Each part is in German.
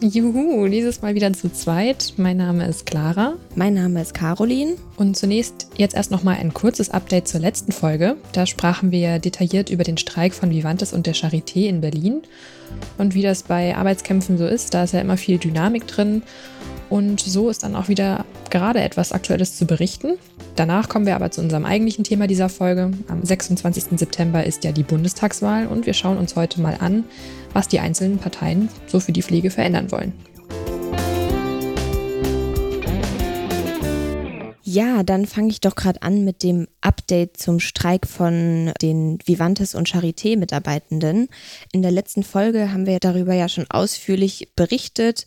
Juhu, dieses Mal wieder zu zweit. Mein Name ist Clara. Mein Name ist Caroline. Und zunächst jetzt erst nochmal ein kurzes Update zur letzten Folge. Da sprachen wir detailliert über den Streik von Vivantes und der Charité in Berlin. Und wie das bei Arbeitskämpfen so ist, da ist ja immer viel Dynamik drin. Und so ist dann auch wieder gerade etwas Aktuelles zu berichten. Danach kommen wir aber zu unserem eigentlichen Thema dieser Folge. Am 26. September ist ja die Bundestagswahl und wir schauen uns heute mal an, was die einzelnen Parteien so für die Pflege verändern wollen. Ja, dann fange ich doch gerade an mit dem Update zum Streik von den Vivantes und Charité-Mitarbeitenden. In der letzten Folge haben wir darüber ja schon ausführlich berichtet.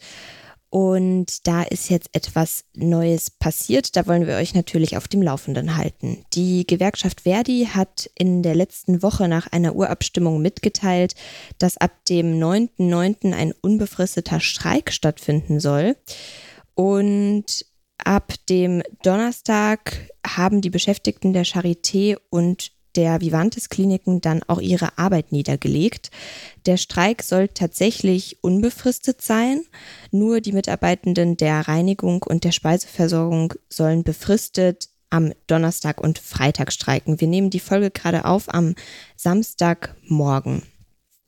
Und da ist jetzt etwas Neues passiert. Da wollen wir euch natürlich auf dem Laufenden halten. Die Gewerkschaft Verdi hat in der letzten Woche nach einer Urabstimmung mitgeteilt, dass ab dem 9.9. ein unbefristeter Streik stattfinden soll. Und ab dem Donnerstag haben die Beschäftigten der Charité und der Vivantes Kliniken dann auch ihre Arbeit niedergelegt. Der Streik soll tatsächlich unbefristet sein. Nur die Mitarbeitenden der Reinigung und der Speiseversorgung sollen befristet am Donnerstag und Freitag streiken. Wir nehmen die Folge gerade auf am Samstagmorgen.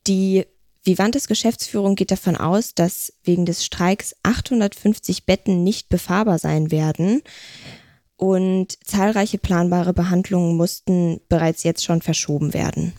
Die Vivantes Geschäftsführung geht davon aus, dass wegen des Streiks 850 Betten nicht befahrbar sein werden und zahlreiche planbare Behandlungen mussten bereits jetzt schon verschoben werden.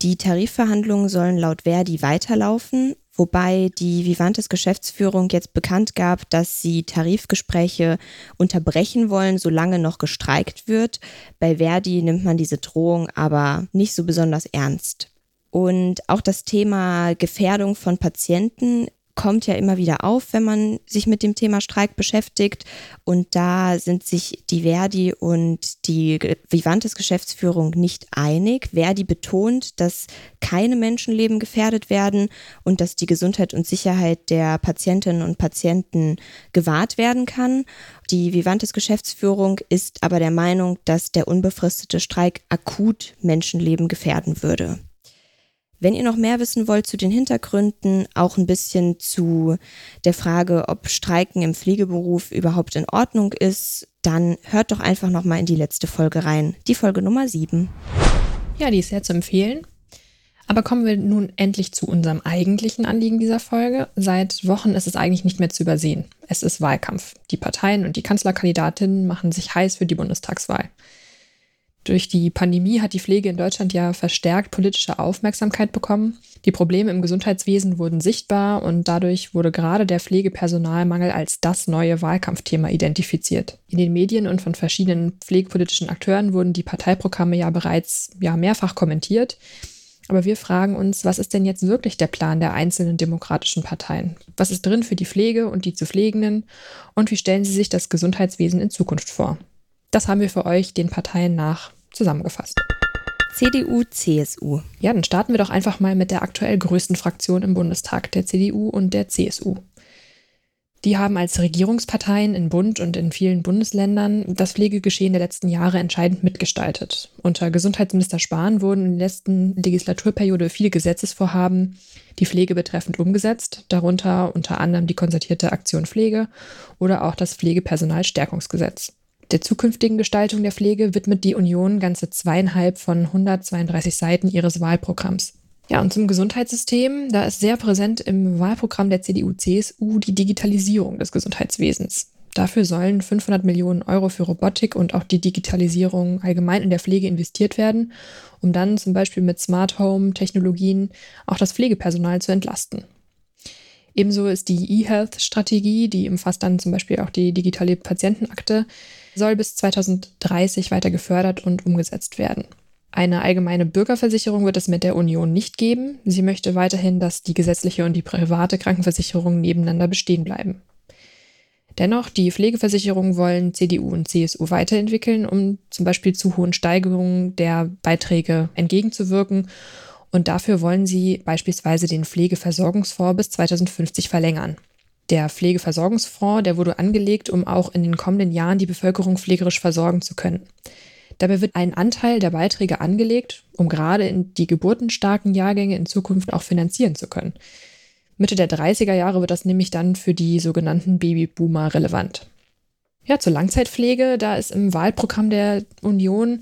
Die Tarifverhandlungen sollen laut Verdi weiterlaufen, wobei die Vivantes Geschäftsführung jetzt bekannt gab, dass sie Tarifgespräche unterbrechen wollen, solange noch gestreikt wird. Bei Verdi nimmt man diese Drohung aber nicht so besonders ernst. Und auch das Thema Gefährdung von Patienten kommt ja immer wieder auf, wenn man sich mit dem Thema Streik beschäftigt. Und da sind sich die Verdi und die Vivantes Geschäftsführung nicht einig. Verdi betont, dass keine Menschenleben gefährdet werden und dass die Gesundheit und Sicherheit der Patientinnen und Patienten gewahrt werden kann. Die Vivantes Geschäftsführung ist aber der Meinung, dass der unbefristete Streik akut Menschenleben gefährden würde. Wenn ihr noch mehr wissen wollt zu den Hintergründen, auch ein bisschen zu der Frage, ob Streiken im Pflegeberuf überhaupt in Ordnung ist, dann hört doch einfach noch mal in die letzte Folge rein, die Folge Nummer 7. Ja, die ist sehr zu empfehlen. Aber kommen wir nun endlich zu unserem eigentlichen Anliegen dieser Folge. Seit Wochen ist es eigentlich nicht mehr zu übersehen. Es ist Wahlkampf. Die Parteien und die Kanzlerkandidatinnen machen sich heiß für die Bundestagswahl. Durch die Pandemie hat die Pflege in Deutschland ja verstärkt politische Aufmerksamkeit bekommen. Die Probleme im Gesundheitswesen wurden sichtbar und dadurch wurde gerade der Pflegepersonalmangel als das neue Wahlkampfthema identifiziert. In den Medien und von verschiedenen pflegepolitischen Akteuren wurden die Parteiprogramme ja bereits ja mehrfach kommentiert. Aber wir fragen uns, was ist denn jetzt wirklich der Plan der einzelnen demokratischen Parteien? Was ist drin für die Pflege und die zu Pflegenden? Und wie stellen sie sich das Gesundheitswesen in Zukunft vor? Das haben wir für euch den Parteien nach zusammengefasst. CDU, CSU. Ja, dann starten wir doch einfach mal mit der aktuell größten Fraktion im Bundestag, der CDU und der CSU. Die haben als Regierungsparteien in Bund und in vielen Bundesländern das Pflegegeschehen der letzten Jahre entscheidend mitgestaltet. Unter Gesundheitsminister Spahn wurden in der letzten Legislaturperiode viele Gesetzesvorhaben die Pflege betreffend umgesetzt, darunter unter anderem die konzertierte Aktion Pflege oder auch das Pflegepersonalstärkungsgesetz. Der zukünftigen Gestaltung der Pflege widmet die Union ganze zweieinhalb von 132 Seiten ihres Wahlprogramms. Ja, und zum Gesundheitssystem, da ist sehr präsent im Wahlprogramm der CDU-CSU die Digitalisierung des Gesundheitswesens. Dafür sollen 500 Millionen Euro für Robotik und auch die Digitalisierung allgemein in der Pflege investiert werden, um dann zum Beispiel mit Smart Home-Technologien auch das Pflegepersonal zu entlasten. Ebenso ist die E-Health-Strategie, die umfasst dann zum Beispiel auch die digitale Patientenakte, soll bis 2030 weiter gefördert und umgesetzt werden. Eine allgemeine Bürgerversicherung wird es mit der Union nicht geben. Sie möchte weiterhin, dass die gesetzliche und die private Krankenversicherung nebeneinander bestehen bleiben. Dennoch, die Pflegeversicherungen wollen CDU und CSU weiterentwickeln, um zum Beispiel zu hohen Steigerungen der Beiträge entgegenzuwirken. Und dafür wollen sie beispielsweise den Pflegeversorgungsfonds bis 2050 verlängern. Der Pflegeversorgungsfonds, der wurde angelegt, um auch in den kommenden Jahren die Bevölkerung pflegerisch versorgen zu können. Dabei wird ein Anteil der Beiträge angelegt, um gerade in die geburtenstarken Jahrgänge in Zukunft auch finanzieren zu können. Mitte der 30er Jahre wird das nämlich dann für die sogenannten Babyboomer relevant. Ja, zur Langzeitpflege, da ist im Wahlprogramm der Union,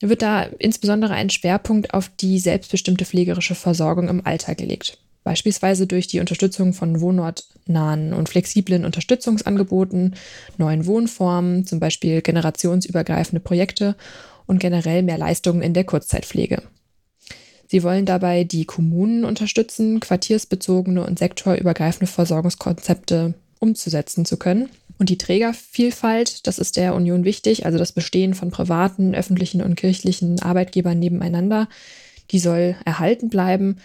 wird da insbesondere ein Schwerpunkt auf die selbstbestimmte pflegerische Versorgung im Alter gelegt. Beispielsweise durch die Unterstützung von wohnortnahen und flexiblen Unterstützungsangeboten, neuen Wohnformen, zum Beispiel generationsübergreifende Projekte und generell mehr Leistungen in der Kurzzeitpflege. Sie wollen dabei die Kommunen unterstützen, quartiersbezogene und sektorübergreifende Versorgungskonzepte umzusetzen zu können. Und die Trägervielfalt, das ist der Union wichtig, also das Bestehen von privaten, öffentlichen und kirchlichen Arbeitgebern nebeneinander, die soll erhalten bleiben,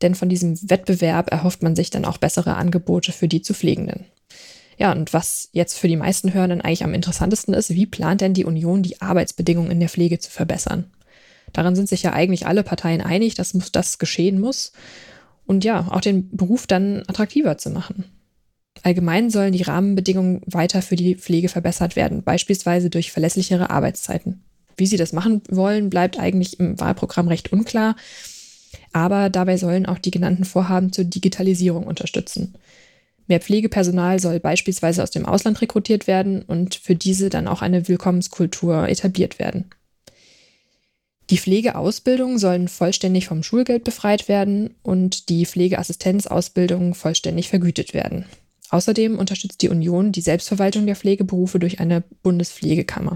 denn von diesem Wettbewerb erhofft man sich dann auch bessere Angebote für die zu Pflegenden. Ja, und was jetzt für die meisten Hörenden eigentlich am interessantesten ist, wie plant denn die Union, die Arbeitsbedingungen in der Pflege zu verbessern? Daran sind sich ja eigentlich alle Parteien einig, dass das geschehen muss. Und ja, auch den Beruf dann attraktiver zu machen. Allgemein sollen die Rahmenbedingungen weiter für die Pflege verbessert werden, beispielsweise durch verlässlichere Arbeitszeiten. Wie sie das machen wollen, bleibt eigentlich im Wahlprogramm recht unklar. Aber dabei sollen auch die genannten Vorhaben zur Digitalisierung unterstützen. Mehr Pflegepersonal soll beispielsweise aus dem Ausland rekrutiert werden und für diese dann auch eine Willkommenskultur etabliert werden. Die Pflegeausbildungen sollen vollständig vom Schulgeld befreit werden und die Pflegeassistenzausbildung vollständig vergütet werden. Außerdem unterstützt die Union die Selbstverwaltung der Pflegeberufe durch eine Bundespflegekammer.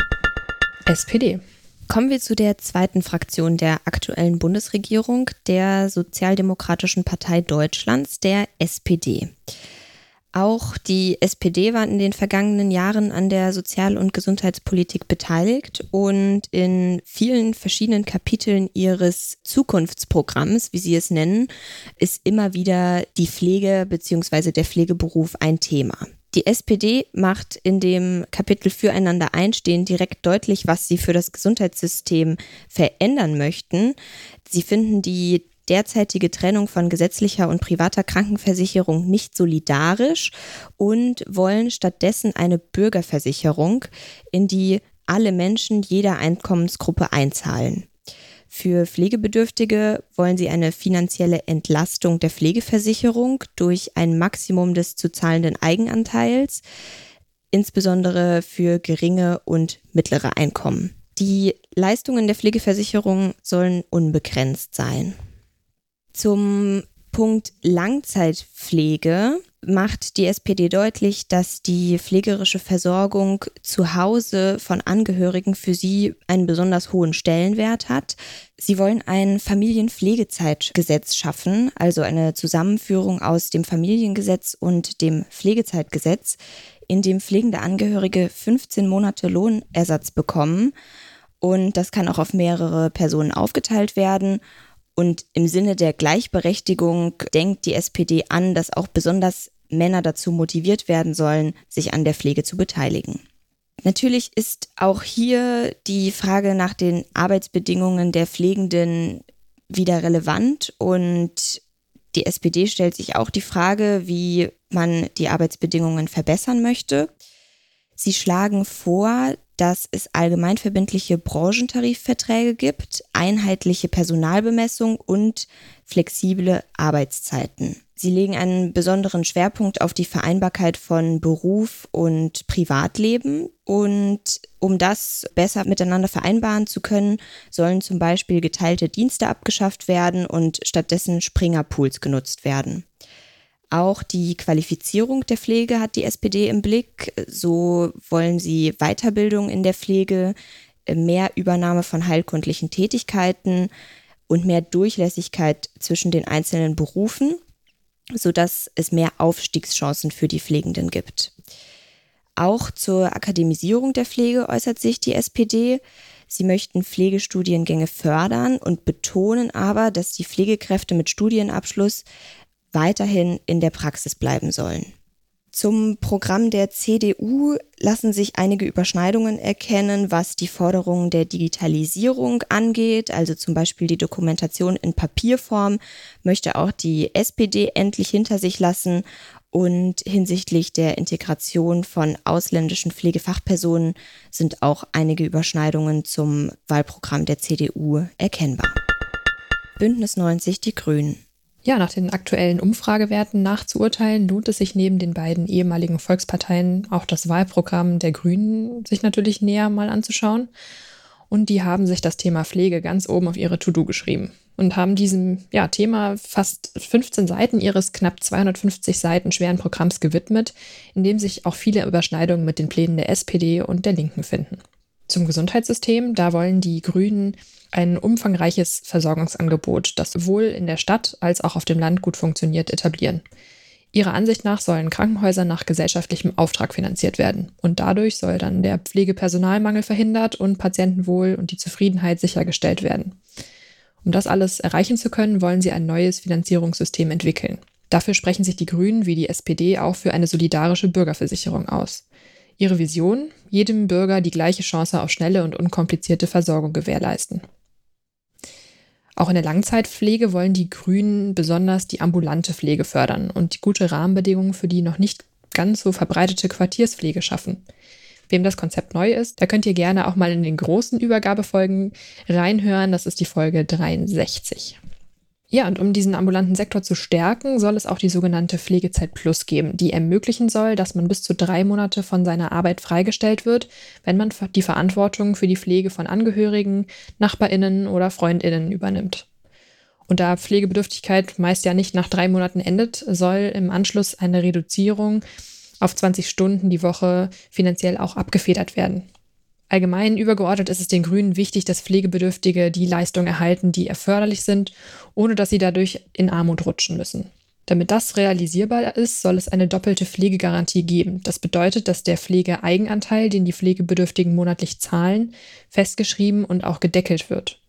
SPD. Kommen wir zu der zweiten Fraktion der aktuellen Bundesregierung, der Sozialdemokratischen Partei Deutschlands, der SPD. Auch die SPD war in den vergangenen Jahren an der Sozial- und Gesundheitspolitik beteiligt und in vielen verschiedenen Kapiteln ihres Zukunftsprogramms, wie sie es nennen, ist immer wieder die Pflege bzw. der Pflegeberuf ein Thema. Die SPD macht in dem Kapitel Füreinander einstehen direkt deutlich, was sie für das Gesundheitssystem verändern möchten. Sie finden die derzeitige Trennung von gesetzlicher und privater Krankenversicherung nicht solidarisch und wollen stattdessen eine Bürgerversicherung, in die alle Menschen jeder Einkommensgruppe einzahlen. Für Pflegebedürftige wollen sie eine finanzielle Entlastung der Pflegeversicherung durch ein Maximum des zu zahlenden Eigenanteils, insbesondere für geringe und mittlere Einkommen. Die Leistungen der Pflegeversicherung sollen unbegrenzt sein. Zum Punkt Langzeitpflege macht die SPD deutlich, dass die pflegerische Versorgung zu Hause von Angehörigen für sie einen besonders hohen Stellenwert hat. Sie wollen ein Familienpflegezeitgesetz schaffen, also eine Zusammenführung aus dem Familiengesetz und dem Pflegezeitgesetz, in dem pflegende Angehörige 15 Monate Lohnersatz bekommen. Und das kann auch auf mehrere Personen aufgeteilt werden. Und im Sinne der Gleichberechtigung denkt die SPD an, dass auch besonders Männer dazu motiviert werden sollen, sich an der Pflege zu beteiligen. Natürlich ist auch hier die Frage nach den Arbeitsbedingungen der Pflegenden wieder relevant und die SPD stellt sich auch die Frage, wie man die Arbeitsbedingungen verbessern möchte. Sie schlagen vor, dass es allgemeinverbindliche Branchentarifverträge gibt, einheitliche Personalbemessung und flexible Arbeitszeiten. Sie legen einen besonderen Schwerpunkt auf die Vereinbarkeit von Beruf und Privatleben. Und um das besser miteinander vereinbaren zu können, sollen zum Beispiel geteilte Dienste abgeschafft werden und stattdessen Springerpools genutzt werden. Auch die Qualifizierung der Pflege hat die SPD im Blick. So wollen sie Weiterbildung in der Pflege, mehr Übernahme von heilkundlichen Tätigkeiten und mehr Durchlässigkeit zwischen den einzelnen Berufen, sodass es mehr Aufstiegschancen für die Pflegenden gibt. Auch zur Akademisierung der Pflege äußert sich die SPD. Sie möchten Pflegestudiengänge fördern und betonen aber, dass die Pflegekräfte mit Studienabschluss weiterhin in der Praxis bleiben sollen. Zum Programm der CDU lassen sich einige Überschneidungen erkennen, was die Forderungen der Digitalisierung angeht. Also zum Beispiel die Dokumentation in Papierform möchte auch die SPD endlich hinter sich lassen. Und hinsichtlich der Integration von ausländischen Pflegefachpersonen sind auch einige Überschneidungen zum Wahlprogramm der CDU erkennbar. Bündnis 90 Die Grünen. Ja, nach den aktuellen Umfragewerten nachzuurteilen, lohnt es sich neben den beiden ehemaligen Volksparteien auch das Wahlprogramm der Grünen sich natürlich näher mal anzuschauen. Und die haben sich das Thema Pflege ganz oben auf ihre To-Do geschrieben und haben diesem ja, Thema fast 15 Seiten ihres knapp 250 Seiten schweren Programms gewidmet, in dem sich auch viele Überschneidungen mit den Plänen der SPD und der Linken finden. Zum Gesundheitssystem, da wollen die Grünen ein umfangreiches Versorgungsangebot, das sowohl in der Stadt als auch auf dem Land gut funktioniert, etablieren. Ihrer Ansicht nach sollen Krankenhäuser nach gesellschaftlichem Auftrag finanziert werden. Und dadurch soll dann der Pflegepersonalmangel verhindert und Patientenwohl und die Zufriedenheit sichergestellt werden. Um das alles erreichen zu können, wollen sie ein neues Finanzierungssystem entwickeln. Dafür sprechen sich die Grünen wie die SPD auch für eine solidarische Bürgerversicherung aus. Ihre Vision, jedem Bürger die gleiche Chance auf schnelle und unkomplizierte Versorgung gewährleisten. Auch in der Langzeitpflege wollen die Grünen besonders die ambulante Pflege fördern und gute Rahmenbedingungen für die noch nicht ganz so verbreitete Quartierspflege schaffen. Wem das Konzept neu ist, da könnt ihr gerne auch mal in den großen Übergabefolgen reinhören. Das ist die Folge 63. Ja, und um diesen ambulanten Sektor zu stärken, soll es auch die sogenannte Pflegezeit Plus geben, die ermöglichen soll, dass man bis zu drei Monate von seiner Arbeit freigestellt wird, wenn man die Verantwortung für die Pflege von Angehörigen, Nachbarinnen oder Freundinnen übernimmt. Und da Pflegebedürftigkeit meist ja nicht nach drei Monaten endet, soll im Anschluss eine Reduzierung auf 20 Stunden die Woche finanziell auch abgefedert werden. Allgemein übergeordnet ist es den Grünen wichtig, dass Pflegebedürftige die Leistungen erhalten, die erforderlich sind, ohne dass sie dadurch in Armut rutschen müssen. Damit das realisierbar ist, soll es eine doppelte Pflegegarantie geben. Das bedeutet, dass der Pflegeeigenanteil, den die Pflegebedürftigen monatlich zahlen, festgeschrieben und auch gedeckelt wird.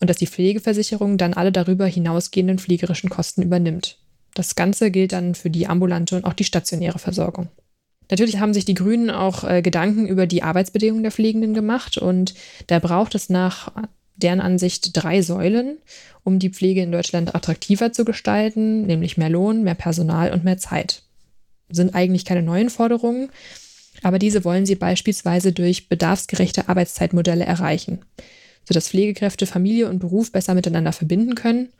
Und dass die Pflegeversicherung dann alle darüber hinausgehenden pflegerischen Kosten übernimmt. Das Ganze gilt dann für die ambulante und auch die stationäre Versorgung. Natürlich haben sich die Grünen auch äh, Gedanken über die Arbeitsbedingungen der Pflegenden gemacht und da braucht es nach deren Ansicht drei Säulen, um die Pflege in Deutschland attraktiver zu gestalten, nämlich mehr Lohn, mehr Personal und mehr Zeit. Sind eigentlich keine neuen Forderungen, aber diese wollen sie beispielsweise durch bedarfsgerechte Arbeitszeitmodelle erreichen, sodass Pflegekräfte Familie und Beruf besser miteinander verbinden können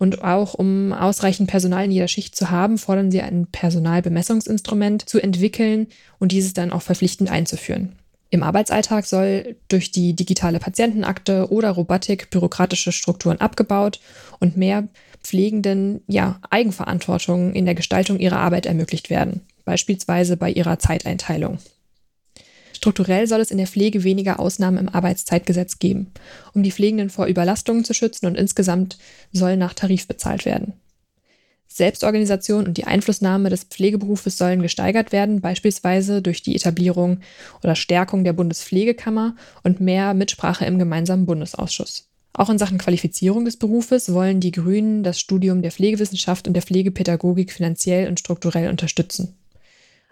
und auch um ausreichend Personal in jeder Schicht zu haben, fordern sie ein Personalbemessungsinstrument zu entwickeln und dieses dann auch verpflichtend einzuführen. Im Arbeitsalltag soll durch die digitale Patientenakte oder Robotik bürokratische Strukturen abgebaut und mehr Pflegenden ja Eigenverantwortung in der Gestaltung ihrer Arbeit ermöglicht werden, beispielsweise bei ihrer Zeiteinteilung. Strukturell soll es in der Pflege weniger Ausnahmen im Arbeitszeitgesetz geben, um die Pflegenden vor Überlastungen zu schützen und insgesamt soll nach Tarif bezahlt werden. Selbstorganisation und die Einflussnahme des Pflegeberufes sollen gesteigert werden, beispielsweise durch die Etablierung oder Stärkung der Bundespflegekammer und mehr Mitsprache im gemeinsamen Bundesausschuss. Auch in Sachen Qualifizierung des Berufes wollen die Grünen das Studium der Pflegewissenschaft und der Pflegepädagogik finanziell und strukturell unterstützen.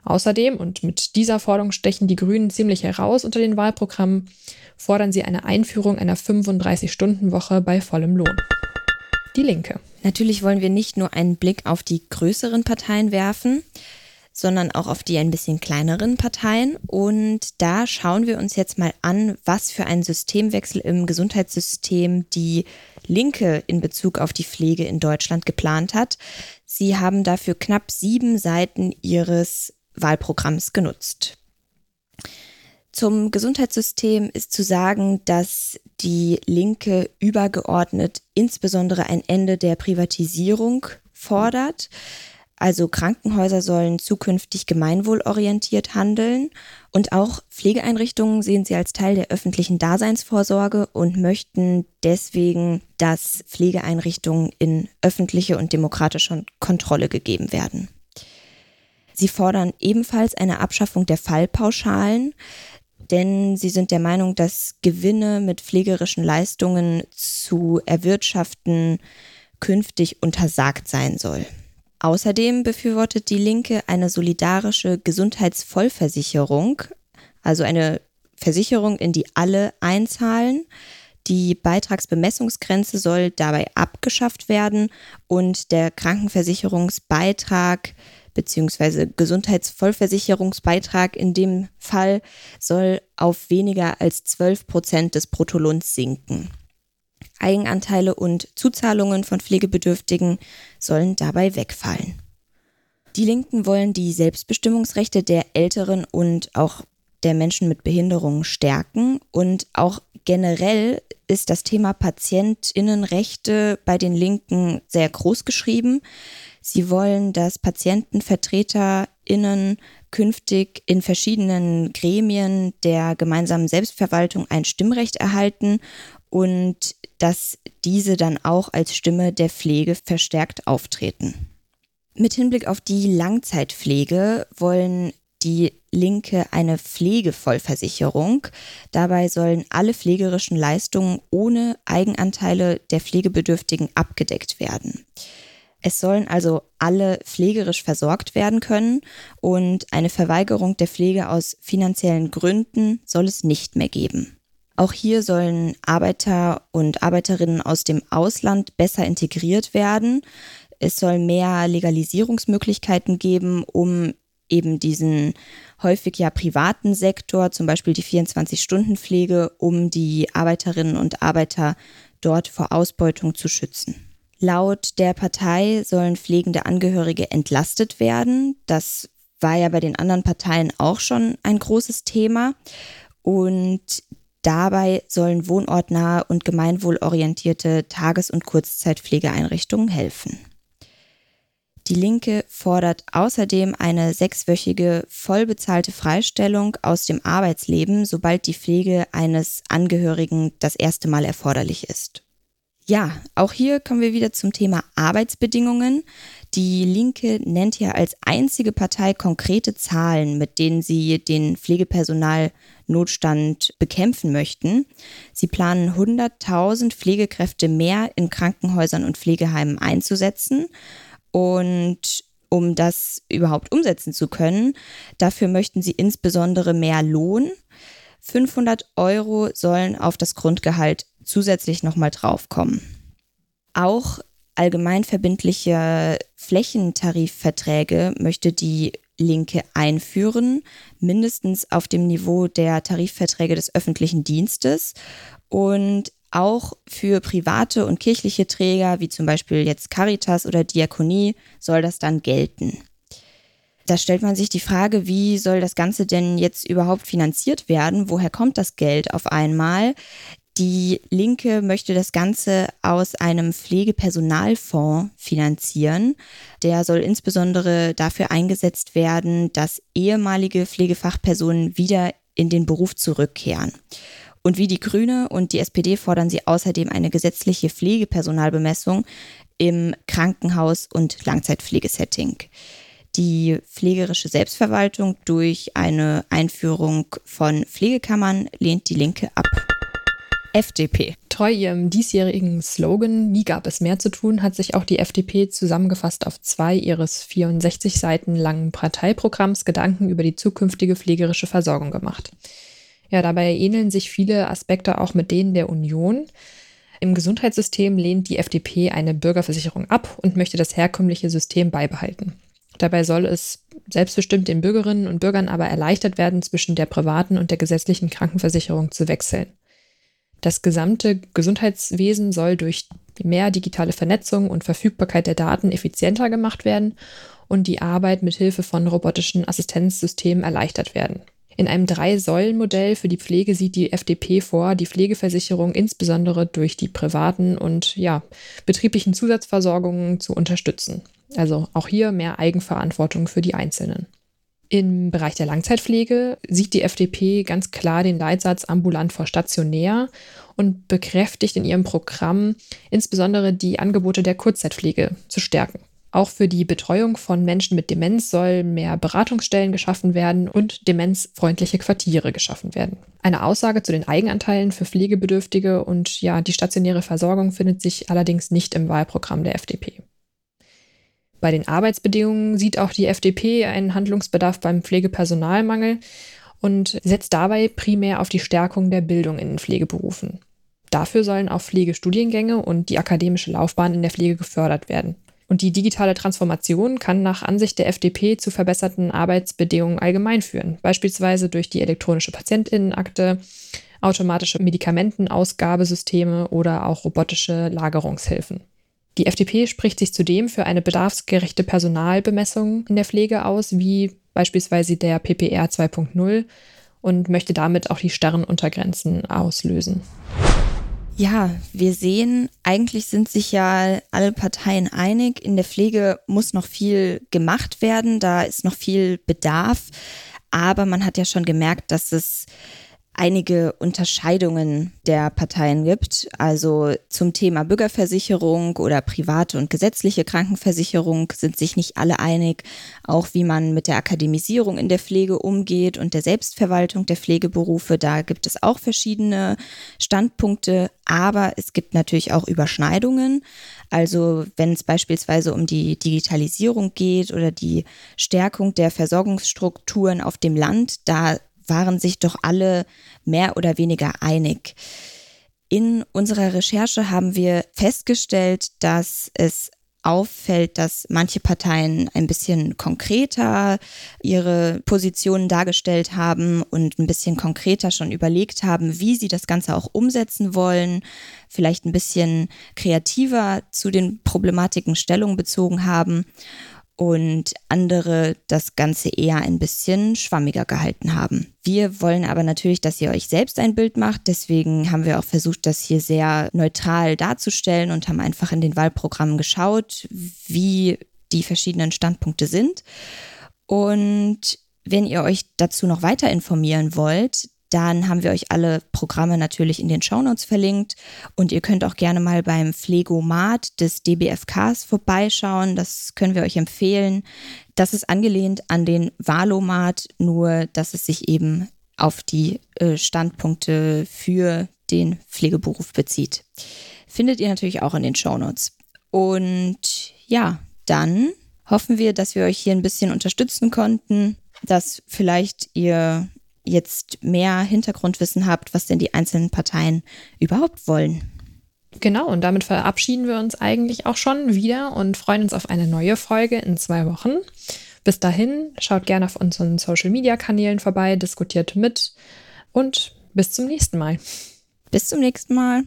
Außerdem, und mit dieser Forderung stechen die Grünen ziemlich heraus unter den Wahlprogrammen, fordern sie eine Einführung einer 35-Stunden-Woche bei vollem Lohn. Die Linke. Natürlich wollen wir nicht nur einen Blick auf die größeren Parteien werfen, sondern auch auf die ein bisschen kleineren Parteien. Und da schauen wir uns jetzt mal an, was für einen Systemwechsel im Gesundheitssystem die Linke in Bezug auf die Pflege in Deutschland geplant hat. Sie haben dafür knapp sieben Seiten ihres Wahlprogramms genutzt. Zum Gesundheitssystem ist zu sagen, dass die Linke übergeordnet insbesondere ein Ende der Privatisierung fordert. Also Krankenhäuser sollen zukünftig gemeinwohlorientiert handeln und auch Pflegeeinrichtungen sehen sie als Teil der öffentlichen Daseinsvorsorge und möchten deswegen, dass Pflegeeinrichtungen in öffentliche und demokratische Kontrolle gegeben werden. Sie fordern ebenfalls eine Abschaffung der Fallpauschalen, denn sie sind der Meinung, dass Gewinne mit pflegerischen Leistungen zu erwirtschaften künftig untersagt sein soll. Außerdem befürwortet die Linke eine solidarische Gesundheitsvollversicherung, also eine Versicherung, in die alle einzahlen. Die Beitragsbemessungsgrenze soll dabei abgeschafft werden und der Krankenversicherungsbeitrag bzw. Gesundheitsvollversicherungsbeitrag in dem Fall soll auf weniger als 12 Prozent des Bruttolohns sinken. Eigenanteile und Zuzahlungen von Pflegebedürftigen sollen dabei wegfallen. Die Linken wollen die Selbstbestimmungsrechte der Älteren und auch der Menschen mit Behinderungen stärken und auch generell ist das Thema Patientinnenrechte bei den Linken sehr groß geschrieben. Sie wollen, dass PatientenvertreterInnen künftig in verschiedenen Gremien der gemeinsamen Selbstverwaltung ein Stimmrecht erhalten und dass diese dann auch als Stimme der Pflege verstärkt auftreten. Mit Hinblick auf die Langzeitpflege wollen die Linke eine Pflegevollversicherung. Dabei sollen alle pflegerischen Leistungen ohne Eigenanteile der Pflegebedürftigen abgedeckt werden. Es sollen also alle pflegerisch versorgt werden können und eine Verweigerung der Pflege aus finanziellen Gründen soll es nicht mehr geben. Auch hier sollen Arbeiter und Arbeiterinnen aus dem Ausland besser integriert werden. Es soll mehr Legalisierungsmöglichkeiten geben, um eben diesen häufig ja privaten Sektor, zum Beispiel die 24-Stunden-Pflege, um die Arbeiterinnen und Arbeiter dort vor Ausbeutung zu schützen. Laut der Partei sollen pflegende Angehörige entlastet werden. Das war ja bei den anderen Parteien auch schon ein großes Thema. Und Dabei sollen wohnortnahe und gemeinwohlorientierte Tages- und Kurzzeitpflegeeinrichtungen helfen. Die Linke fordert außerdem eine sechswöchige vollbezahlte Freistellung aus dem Arbeitsleben, sobald die Pflege eines Angehörigen das erste Mal erforderlich ist. Ja, auch hier kommen wir wieder zum Thema Arbeitsbedingungen. Die Linke nennt ja als einzige Partei konkrete Zahlen, mit denen sie den Pflegepersonalnotstand bekämpfen möchten. Sie planen 100.000 Pflegekräfte mehr in Krankenhäusern und Pflegeheimen einzusetzen. Und um das überhaupt umsetzen zu können, dafür möchten sie insbesondere mehr Lohn. 500 Euro sollen auf das Grundgehalt zusätzlich nochmal draufkommen. Auch allgemeinverbindliche Flächentarifverträge möchte die Linke einführen, mindestens auf dem Niveau der Tarifverträge des öffentlichen Dienstes und auch für private und kirchliche Träger, wie zum Beispiel jetzt Caritas oder Diakonie, soll das dann gelten. Da stellt man sich die Frage, wie soll das Ganze denn jetzt überhaupt finanziert werden? Woher kommt das Geld auf einmal? Die Linke möchte das Ganze aus einem Pflegepersonalfonds finanzieren. Der soll insbesondere dafür eingesetzt werden, dass ehemalige Pflegefachpersonen wieder in den Beruf zurückkehren. Und wie die Grüne und die SPD fordern sie außerdem eine gesetzliche Pflegepersonalbemessung im Krankenhaus- und Langzeitpflegesetting. Die pflegerische Selbstverwaltung durch eine Einführung von Pflegekammern lehnt die Linke ab. FDP. Treu ihrem diesjährigen Slogan Nie gab es mehr zu tun, hat sich auch die FDP zusammengefasst auf zwei ihres 64 Seiten langen Parteiprogramms Gedanken über die zukünftige pflegerische Versorgung gemacht. Ja, dabei ähneln sich viele Aspekte auch mit denen der Union. Im Gesundheitssystem lehnt die FDP eine Bürgerversicherung ab und möchte das herkömmliche System beibehalten. Dabei soll es selbstbestimmt den Bürgerinnen und Bürgern aber erleichtert werden, zwischen der privaten und der gesetzlichen Krankenversicherung zu wechseln. Das gesamte Gesundheitswesen soll durch mehr digitale Vernetzung und Verfügbarkeit der Daten effizienter gemacht werden und die Arbeit mit Hilfe von robotischen Assistenzsystemen erleichtert werden. In einem Drei-Säulen-Modell für die Pflege sieht die FDP vor, die Pflegeversicherung insbesondere durch die privaten und ja, betrieblichen Zusatzversorgungen zu unterstützen. Also auch hier mehr Eigenverantwortung für die Einzelnen. Im Bereich der Langzeitpflege sieht die FDP ganz klar den Leitsatz ambulant vor stationär und bekräftigt in ihrem Programm insbesondere die Angebote der Kurzzeitpflege zu stärken. Auch für die Betreuung von Menschen mit Demenz soll mehr Beratungsstellen geschaffen werden und demenzfreundliche Quartiere geschaffen werden. Eine Aussage zu den Eigenanteilen für Pflegebedürftige und ja, die stationäre Versorgung findet sich allerdings nicht im Wahlprogramm der FDP. Bei den Arbeitsbedingungen sieht auch die FDP einen Handlungsbedarf beim Pflegepersonalmangel und setzt dabei primär auf die Stärkung der Bildung in den Pflegeberufen. Dafür sollen auch Pflegestudiengänge und die akademische Laufbahn in der Pflege gefördert werden. Und die digitale Transformation kann nach Ansicht der FDP zu verbesserten Arbeitsbedingungen allgemein führen, beispielsweise durch die elektronische Patientinnenakte, automatische Medikamentenausgabesysteme oder auch robotische Lagerungshilfen. Die FDP spricht sich zudem für eine bedarfsgerechte Personalbemessung in der Pflege aus, wie beispielsweise der PPR 2.0 und möchte damit auch die starren Untergrenzen auslösen. Ja, wir sehen, eigentlich sind sich ja alle Parteien einig. In der Pflege muss noch viel gemacht werden, da ist noch viel Bedarf. Aber man hat ja schon gemerkt, dass es einige Unterscheidungen der Parteien gibt. Also zum Thema Bürgerversicherung oder private und gesetzliche Krankenversicherung sind sich nicht alle einig. Auch wie man mit der Akademisierung in der Pflege umgeht und der Selbstverwaltung der Pflegeberufe. Da gibt es auch verschiedene Standpunkte. Aber es gibt natürlich auch Überschneidungen. Also wenn es beispielsweise um die Digitalisierung geht oder die Stärkung der Versorgungsstrukturen auf dem Land, da waren sich doch alle mehr oder weniger einig. In unserer Recherche haben wir festgestellt, dass es auffällt, dass manche Parteien ein bisschen konkreter ihre Positionen dargestellt haben und ein bisschen konkreter schon überlegt haben, wie sie das Ganze auch umsetzen wollen, vielleicht ein bisschen kreativer zu den Problematiken Stellung bezogen haben und andere das Ganze eher ein bisschen schwammiger gehalten haben. Wir wollen aber natürlich, dass ihr euch selbst ein Bild macht. Deswegen haben wir auch versucht, das hier sehr neutral darzustellen und haben einfach in den Wahlprogrammen geschaut, wie die verschiedenen Standpunkte sind. Und wenn ihr euch dazu noch weiter informieren wollt, dann haben wir euch alle Programme natürlich in den Shownotes verlinkt und ihr könnt auch gerne mal beim Pflegomat des DBFKs vorbeischauen. Das können wir euch empfehlen. Das ist angelehnt an den Valomat, nur dass es sich eben auf die äh, Standpunkte für den Pflegeberuf bezieht. Findet ihr natürlich auch in den Shownotes. Und ja, dann hoffen wir, dass wir euch hier ein bisschen unterstützen konnten, dass vielleicht ihr jetzt mehr Hintergrundwissen habt, was denn die einzelnen Parteien überhaupt wollen. Genau, und damit verabschieden wir uns eigentlich auch schon wieder und freuen uns auf eine neue Folge in zwei Wochen. Bis dahin, schaut gerne auf unseren Social-Media-Kanälen vorbei, diskutiert mit und bis zum nächsten Mal. Bis zum nächsten Mal.